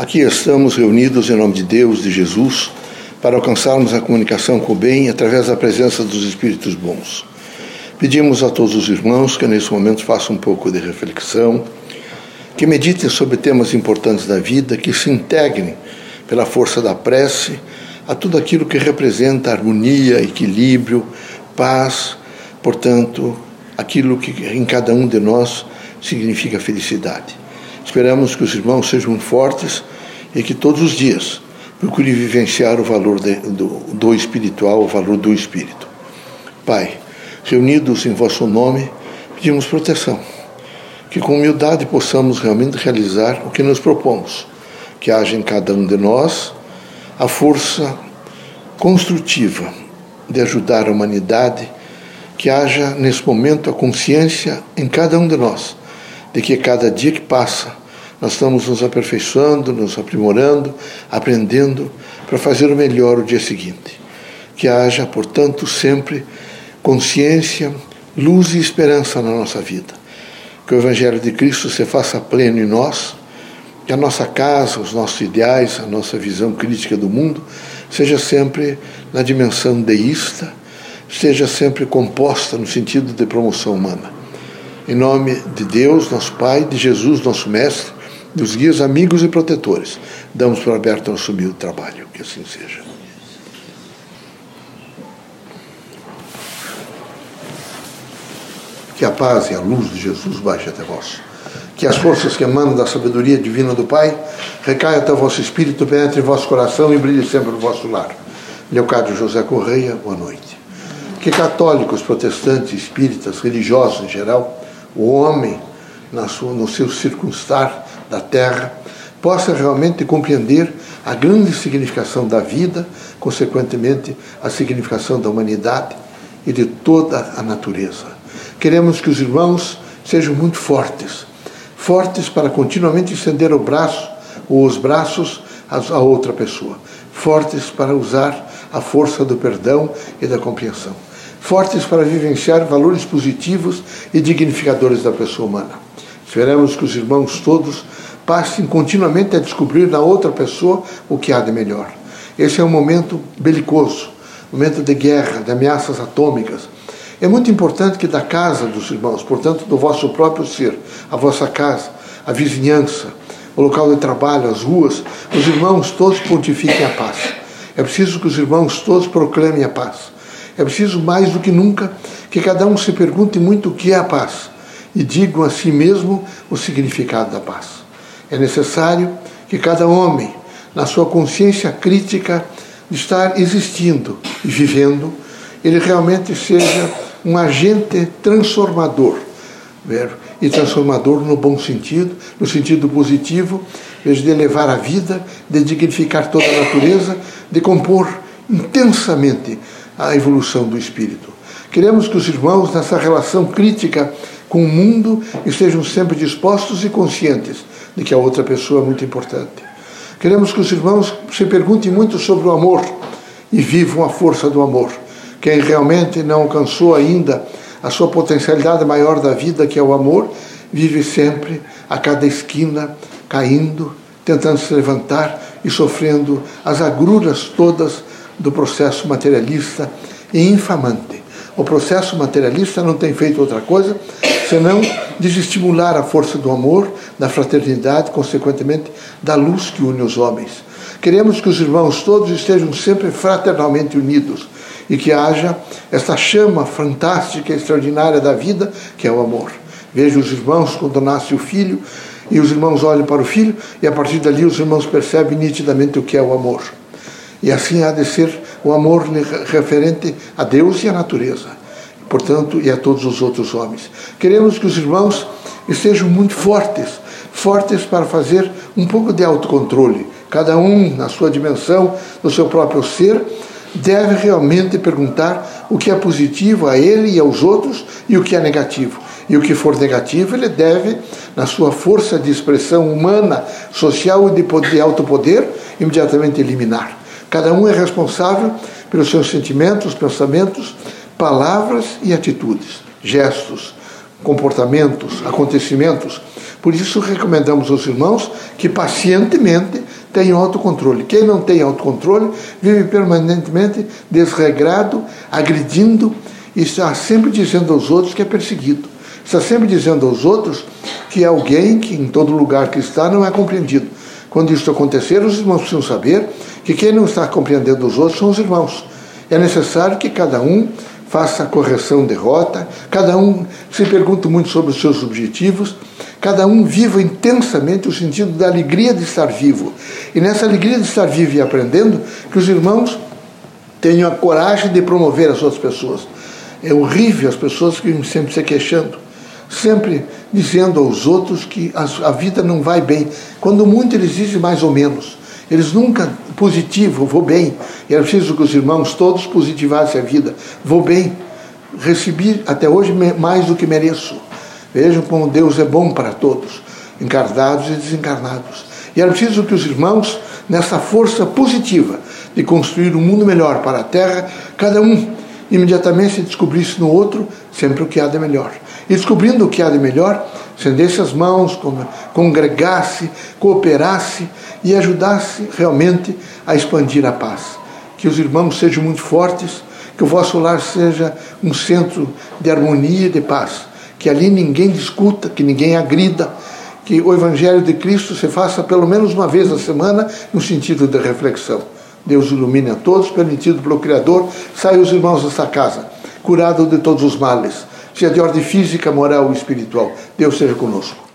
Aqui estamos reunidos em nome de Deus, de Jesus, para alcançarmos a comunicação com o bem através da presença dos Espíritos bons. Pedimos a todos os irmãos que nesse momento façam um pouco de reflexão, que meditem sobre temas importantes da vida, que se integrem pela força da prece a tudo aquilo que representa harmonia, equilíbrio, paz, portanto, aquilo que em cada um de nós significa felicidade. Esperamos que os irmãos sejam fortes e que todos os dias procure vivenciar o valor de, do, do espiritual, o valor do espírito. Pai, reunidos em vosso nome, pedimos proteção, que com humildade possamos realmente realizar o que nos propomos, que haja em cada um de nós a força construtiva de ajudar a humanidade, que haja nesse momento a consciência em cada um de nós de que cada dia que passa nós estamos nos aperfeiçoando, nos aprimorando, aprendendo para fazer o melhor o dia seguinte. Que haja, portanto, sempre consciência, luz e esperança na nossa vida. Que o Evangelho de Cristo se faça pleno em nós, que a nossa casa, os nossos ideais, a nossa visão crítica do mundo seja sempre na dimensão deísta, seja sempre composta no sentido de promoção humana. Em nome de Deus, nosso Pai, de Jesus, nosso Mestre, dos guias amigos e protetores. Damos por aberto nosso humilde trabalho. Que assim seja. Que a paz e a luz de Jesus baixe até vós. Que as forças que emanam da sabedoria divina do Pai recaiam até o vosso espírito, penetre em vosso coração e brilhe sempre no vosso lar. Leocádio José Correia, boa noite. Que católicos, protestantes, espíritas, religiosos em geral, o homem, na sua, no seu circunstar, da terra, possa realmente compreender a grande significação da vida, consequentemente, a significação da humanidade e de toda a natureza. Queremos que os irmãos sejam muito fortes, fortes para continuamente estender o braço ou os braços a outra pessoa, fortes para usar a força do perdão e da compreensão, fortes para vivenciar valores positivos e dignificadores da pessoa humana. Esperamos que os irmãos todos passem continuamente a descobrir na outra pessoa o que há de melhor. Esse é um momento belicoso, momento de guerra, de ameaças atômicas. É muito importante que da casa dos irmãos, portanto, do vosso próprio ser, a vossa casa, a vizinhança, o local de trabalho, as ruas, os irmãos todos pontifiquem a paz. É preciso que os irmãos todos proclamem a paz. É preciso mais do que nunca que cada um se pergunte muito o que é a paz e digam a si mesmo o significado da paz. É necessário que cada homem, na sua consciência crítica de estar existindo e vivendo, ele realmente seja um agente transformador. E transformador no bom sentido, no sentido positivo, de elevar a vida, de dignificar toda a natureza, de compor intensamente a evolução do espírito. Queremos que os irmãos, nessa relação crítica com o mundo, estejam sempre dispostos e conscientes de que a outra pessoa é muito importante. Queremos que os irmãos se perguntem muito sobre o amor e vivam a força do amor. Quem realmente não alcançou ainda a sua potencialidade maior da vida, que é o amor, vive sempre a cada esquina caindo, tentando se levantar e sofrendo as agruras todas do processo materialista e infamante. O processo materialista não tem feito outra coisa senão desestimular a força do amor, da fraternidade, consequentemente, da luz que une os homens. Queremos que os irmãos todos estejam sempre fraternalmente unidos e que haja essa chama fantástica e extraordinária da vida, que é o amor. Veja os irmãos quando nasce o filho, e os irmãos olham para o filho, e a partir dali os irmãos percebem nitidamente o que é o amor. E assim há de ser o amor referente a Deus e à natureza portanto, e a todos os outros homens. Queremos que os irmãos estejam muito fortes, fortes para fazer um pouco de autocontrole. Cada um, na sua dimensão, no seu próprio ser, deve realmente perguntar o que é positivo a ele e aos outros e o que é negativo. E o que for negativo, ele deve, na sua força de expressão humana, social e de, poder, de autopoder, imediatamente eliminar. Cada um é responsável pelos seus sentimentos, pensamentos, palavras e atitudes, gestos, comportamentos, acontecimentos. Por isso recomendamos aos irmãos que pacientemente tenham autocontrole. Quem não tem autocontrole vive permanentemente desregrado, agredindo e está sempre dizendo aos outros que é perseguido. Está sempre dizendo aos outros que é alguém que em todo lugar que está não é compreendido. Quando isso acontecer, os irmãos precisam saber que quem não está compreendendo os outros são os irmãos. É necessário que cada um faça correção de rota, cada um se pergunte muito sobre os seus objetivos, cada um viva intensamente o sentido da alegria de estar vivo. E nessa alegria de estar vivo e aprendendo, que os irmãos tenham a coragem de promover as outras pessoas. É horrível as pessoas que sempre se queixando, sempre dizendo aos outros que a, vida não vai bem. Quando muito eles dizem mais ou menos. Eles nunca positivo, vou bem. Era preciso que os irmãos todos positivassem a vida. Vou bem. Recebi até hoje mais do que mereço. Vejam como Deus é bom para todos, encarnados e desencarnados. E era preciso que os irmãos, nessa força positiva de construir um mundo melhor para a Terra, cada um imediatamente se descobrisse no outro sempre o que há de melhor. E descobrindo o que há de melhor, estendesse as mãos, congregasse, cooperasse e ajudasse realmente a expandir a paz. Que os irmãos sejam muito fortes, que o vosso lar seja um centro de harmonia e de paz, que ali ninguém discuta, que ninguém agrida, que o Evangelho de Cristo se faça pelo menos uma vez na semana no sentido de reflexão. Deus ilumine a todos, permitido pelo Criador, saiam os irmãos desta casa, curados de todos os males, seja de ordem física, moral ou espiritual. Deus seja conosco.